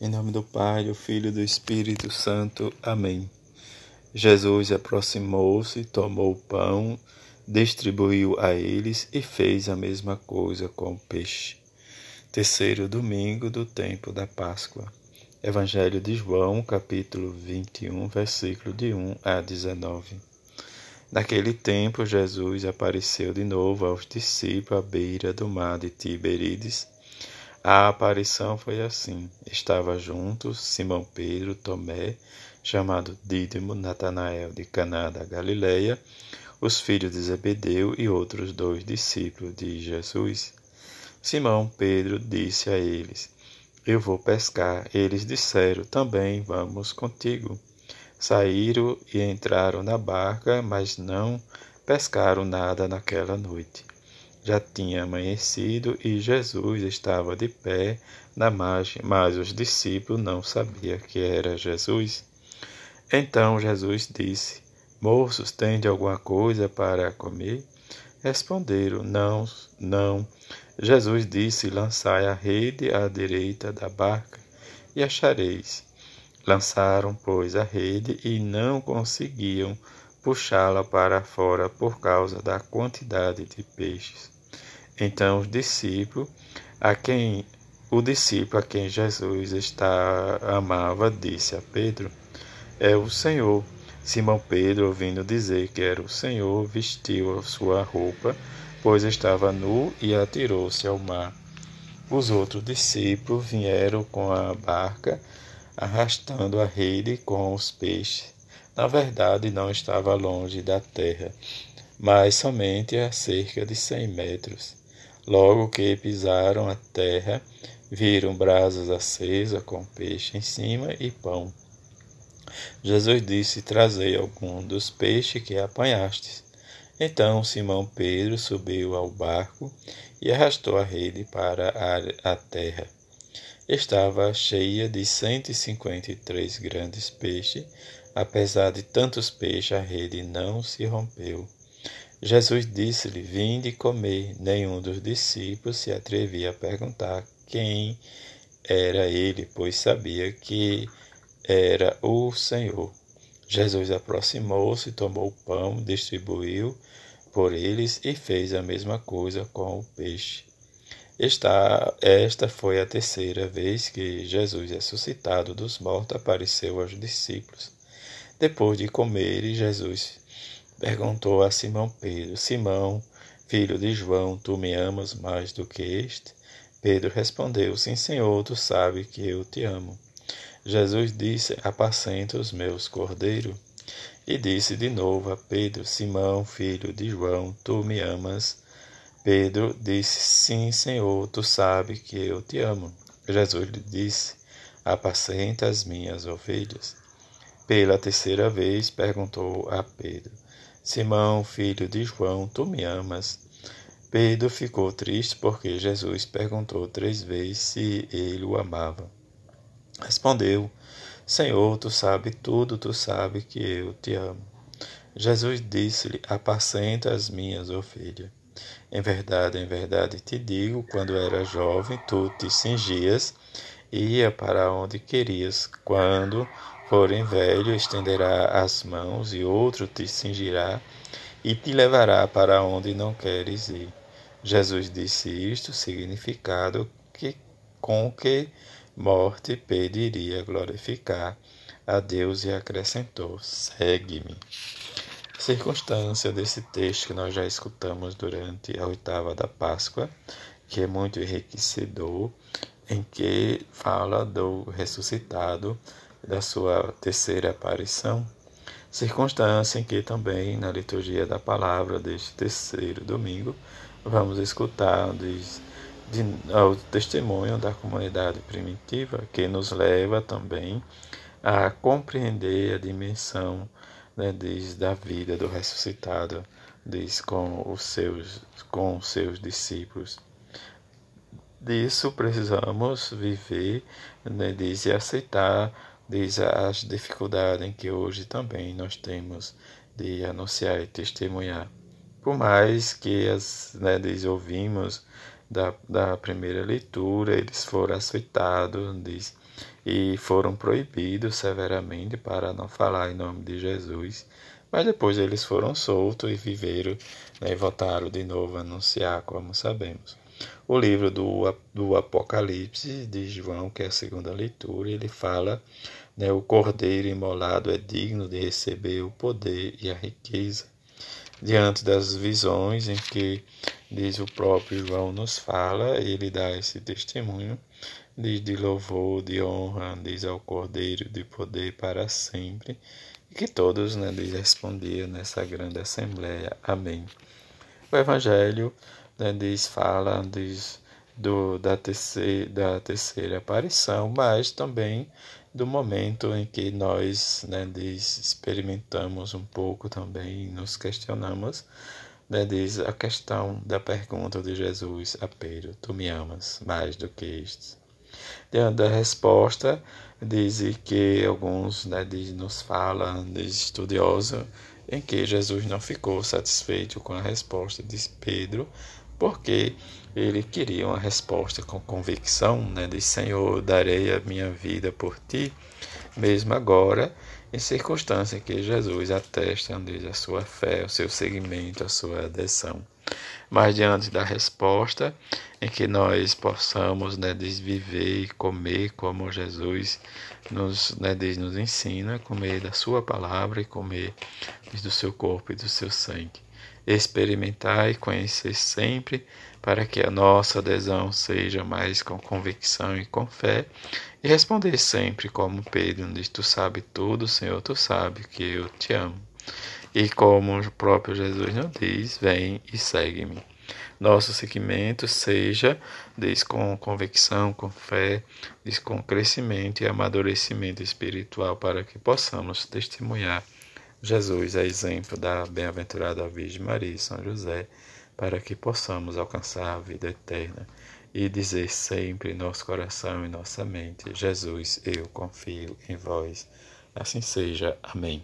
Em nome do Pai, do Filho e do Espírito Santo. Amém. Jesus aproximou-se, tomou o pão, distribuiu a eles e fez a mesma coisa com o peixe. Terceiro domingo do tempo da Páscoa. Evangelho de João, capítulo 21, versículo de 1 a 19. Naquele tempo, Jesus apareceu de novo aos discípulos à beira do mar de Tiberíades a aparição foi assim: estava juntos Simão Pedro, Tomé, chamado Dídimo, Natanael de Caná da Galileia, os filhos de Zebedeu e outros dois discípulos de Jesus. Simão Pedro disse a eles: Eu vou pescar. Eles disseram: Também vamos contigo. Saíram e entraram na barca, mas não pescaram nada naquela noite. Já tinha amanhecido e Jesus estava de pé na margem, mas os discípulos não sabiam que era Jesus. Então Jesus disse: Moços, tende alguma coisa para comer? Responderam: Não, não. Jesus disse: Lançai a rede à direita da barca e achareis. Lançaram, pois, a rede e não conseguiam puxá-la para fora por causa da quantidade de peixes. Então os discípulos, a quem o discípulo a quem Jesus está amava, disse a Pedro: É o Senhor. Simão Pedro, ouvindo dizer que era o Senhor, vestiu a sua roupa, pois estava nu, e atirou-se ao mar. Os outros discípulos vieram com a barca, arrastando a rede com os peixes. Na verdade, não estava longe da terra, mas somente a cerca de cem metros. Logo que pisaram a terra, viram brasas acesas com peixe em cima e pão. Jesus disse: Trazei algum dos peixes que apanhastes. Então Simão Pedro subiu ao barco e arrastou a rede para a terra. Estava cheia de cento e cinquenta e três grandes peixes. Apesar de tantos peixes, a rede não se rompeu. Jesus disse-lhe: Vinde comer. Nenhum dos discípulos se atrevia a perguntar quem era ele, pois sabia que era o Senhor. Jesus aproximou-se, tomou o pão, distribuiu por eles e fez a mesma coisa com o peixe. Esta, esta foi a terceira vez que Jesus, ressuscitado dos mortos, apareceu aos discípulos. Depois de comer, Jesus Perguntou a Simão Pedro: Simão, filho de João, tu me amas mais do que este? Pedro respondeu: Sim, Senhor, tu sabes que eu te amo. Jesus disse: Apacenta os meus cordeiros. E disse de novo a Pedro: Simão, filho de João, tu me amas? Pedro disse: Sim, Senhor, tu sabes que eu te amo. Jesus lhe disse: Apacenta as minhas ovelhas. Pela terceira vez perguntou a Pedro: Simão, filho de João, tu me amas? Pedro ficou triste porque Jesus perguntou três vezes se ele o amava. Respondeu: Senhor, tu sabes tudo, tu sabes que eu te amo. Jesus disse-lhe: Apacenta as minhas ovelhas. Em verdade, em verdade te digo: quando era jovem, tu te cingias e ia para onde querias. Quando Porém, velho estenderá as mãos e outro te cingirá e te levará para onde não queres ir. Jesus disse isto, significado que com que morte pediria glorificar a Deus e acrescentou: Segue-me. Circunstância desse texto que nós já escutamos durante a oitava da Páscoa, que é muito enriquecedor, em que fala do ressuscitado da sua terceira aparição, circunstância em que também na liturgia da palavra deste terceiro domingo vamos escutar diz, de, o testemunho da comunidade primitiva que nos leva também a compreender a dimensão né, diz, da vida do ressuscitado diz, com, os seus, com os seus discípulos. Disso precisamos viver né, diz, e aceitar diz as dificuldades que hoje também nós temos de anunciar e testemunhar. Por mais que as, né, diz, ouvimos da, da primeira leitura, eles foram açoitados, diz, e foram proibidos severamente para não falar em nome de Jesus. Mas depois eles foram soltos e viveram né, e voltaram de novo a anunciar, como sabemos. O livro do, do Apocalipse de João, que é a segunda leitura, ele fala né, o cordeiro imolado é digno de receber o poder e a riqueza. Diante das visões em que, diz o próprio João, nos fala, ele dá esse testemunho diz de louvor, de honra, diz ao Cordeiro de poder para sempre, e que todos né, diz, respondiam nessa grande assembleia. Amém. O Evangelho né, diz, fala diz, do, da, terceira, da terceira aparição, mas também do momento em que nós né, diz, experimentamos um pouco também, nos questionamos, né, diz a questão da pergunta de Jesus a Pedro: Tu me amas mais do que estes? Diante da resposta, diz que alguns né, diz, nos falam, diz estudioso, em que Jesus não ficou satisfeito com a resposta de Pedro, porque ele queria uma resposta com convicção, né, de Senhor, darei a minha vida por ti, mesmo agora, em circunstância que Jesus atesta diz, a sua fé, o seu seguimento, a sua adesão mas diante da resposta em que nós possamos né, desviver e comer como Jesus nos, né, nos ensina, comer da sua palavra e comer do seu corpo e do seu sangue. Experimentar e conhecer sempre para que a nossa adesão seja mais com convicção e com fé e responder sempre como Pedro diz, tu sabe tudo, Senhor, tu sabe que eu te amo. E como o próprio Jesus nos diz, vem e segue-me. Nosso seguimento seja diz com convicção, com fé, diz com crescimento e amadurecimento espiritual para que possamos testemunhar Jesus a exemplo da bem-aventurada Virgem Maria e São José, para que possamos alcançar a vida eterna e dizer sempre em nosso coração e nossa mente: Jesus, eu confio em vós. Assim seja. Amém.